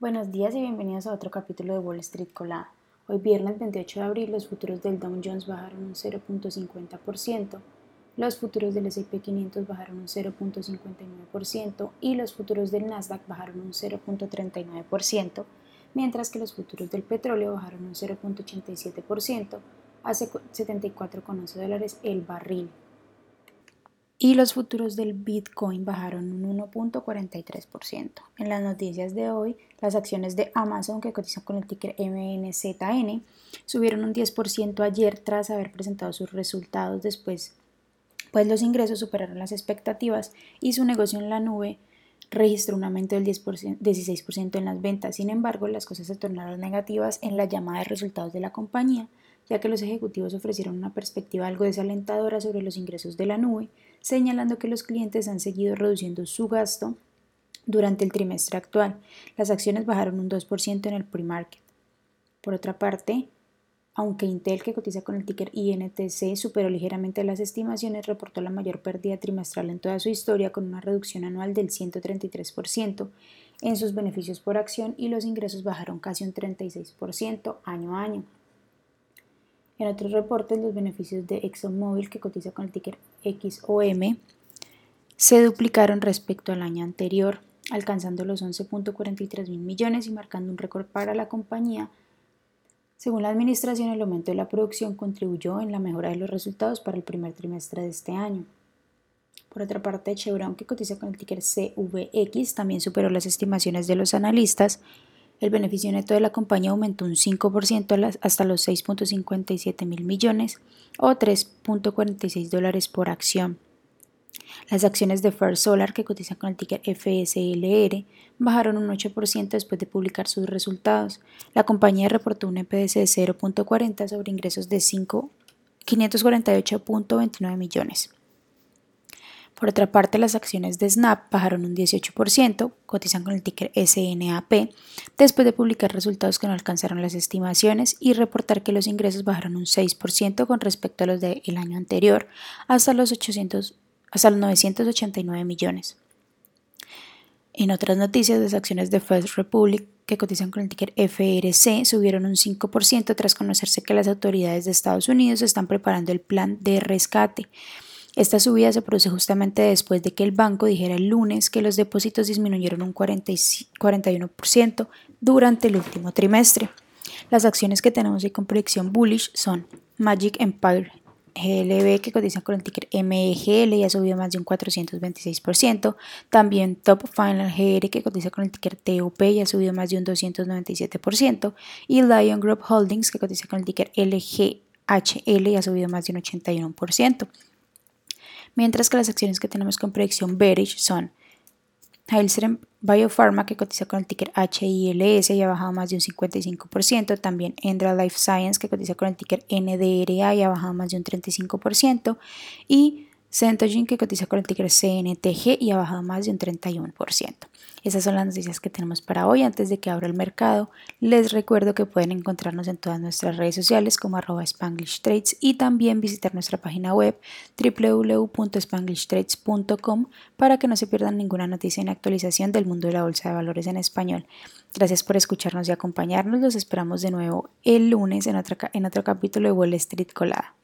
Buenos días y bienvenidos a otro capítulo de Wall Street Colada. Hoy viernes 28 de abril los futuros del Dow Jones bajaron un 0.50%, los futuros del S&P 500 bajaron un 0.59% y los futuros del Nasdaq bajaron un 0.39%, mientras que los futuros del petróleo bajaron un 0.87% a 74,11 dólares el barril y los futuros del Bitcoin bajaron un 1.43%. En las noticias de hoy, las acciones de Amazon, que cotizan con el ticker MNZN, subieron un 10% ayer tras haber presentado sus resultados después, pues los ingresos superaron las expectativas y su negocio en la nube registró un aumento del 10%, 16% en las ventas. Sin embargo, las cosas se tornaron negativas en la llamada de resultados de la compañía, ya que los ejecutivos ofrecieron una perspectiva algo desalentadora sobre los ingresos de la nube, señalando que los clientes han seguido reduciendo su gasto durante el trimestre actual. Las acciones bajaron un 2% en el pre-market. Por otra parte, aunque Intel, que cotiza con el ticker INTC, superó ligeramente las estimaciones, reportó la mayor pérdida trimestral en toda su historia, con una reducción anual del 133% en sus beneficios por acción y los ingresos bajaron casi un 36% año a año. En otros reportes, los beneficios de ExxonMobil, que cotiza con el ticker XOM, se duplicaron respecto al año anterior, alcanzando los 11.43 mil millones y marcando un récord para la compañía. Según la administración, el aumento de la producción contribuyó en la mejora de los resultados para el primer trimestre de este año. Por otra parte, Chevron, que cotiza con el ticker CVX, también superó las estimaciones de los analistas el beneficio neto de la compañía aumentó un 5% hasta los 6.57 mil millones o 3.46 dólares por acción. Las acciones de First Solar, que cotizan con el ticker FSLR, bajaron un 8% después de publicar sus resultados. La compañía reportó un EPS de 0.40 sobre ingresos de 548.29 millones. Por otra parte, las acciones de Snap bajaron un 18%, cotizan con el ticker SNAP, después de publicar resultados que no alcanzaron las estimaciones y reportar que los ingresos bajaron un 6% con respecto a los del año anterior, hasta los, 800, hasta los 989 millones. En otras noticias, las acciones de First Republic, que cotizan con el ticker FRC, subieron un 5% tras conocerse que las autoridades de Estados Unidos están preparando el plan de rescate esta subida se produce justamente después de que el banco dijera el lunes que los depósitos disminuyeron un 41% durante el último trimestre. Las acciones que tenemos hoy con proyección bullish son Magic Empire GLB que cotiza con el ticker MEGL y ha subido más de un 426%. También Top Final GR que cotiza con el ticker TOP y ha subido más de un 297%. Y Lion Group Holdings que cotiza con el ticker LGHL y ha subido más de un 81% mientras que las acciones que tenemos con predicción bearish son Heilström Biopharma, que cotiza con el ticker HILS y ha bajado más de un 55%. También Endra Life Science, que cotiza con el ticker NDRA y ha bajado más de un 35%. Y Centogene, que cotiza con el ticker CNTG y ha bajado más de un 31%. Esas son las noticias que tenemos para hoy. Antes de que abra el mercado, les recuerdo que pueden encontrarnos en todas nuestras redes sociales como arroba Spanglish Trades y también visitar nuestra página web www.spanglishtrades.com para que no se pierdan ninguna noticia en actualización del mundo de la bolsa de valores en español. Gracias por escucharnos y acompañarnos. Los esperamos de nuevo el lunes en otro, en otro capítulo de Wall Street Colada.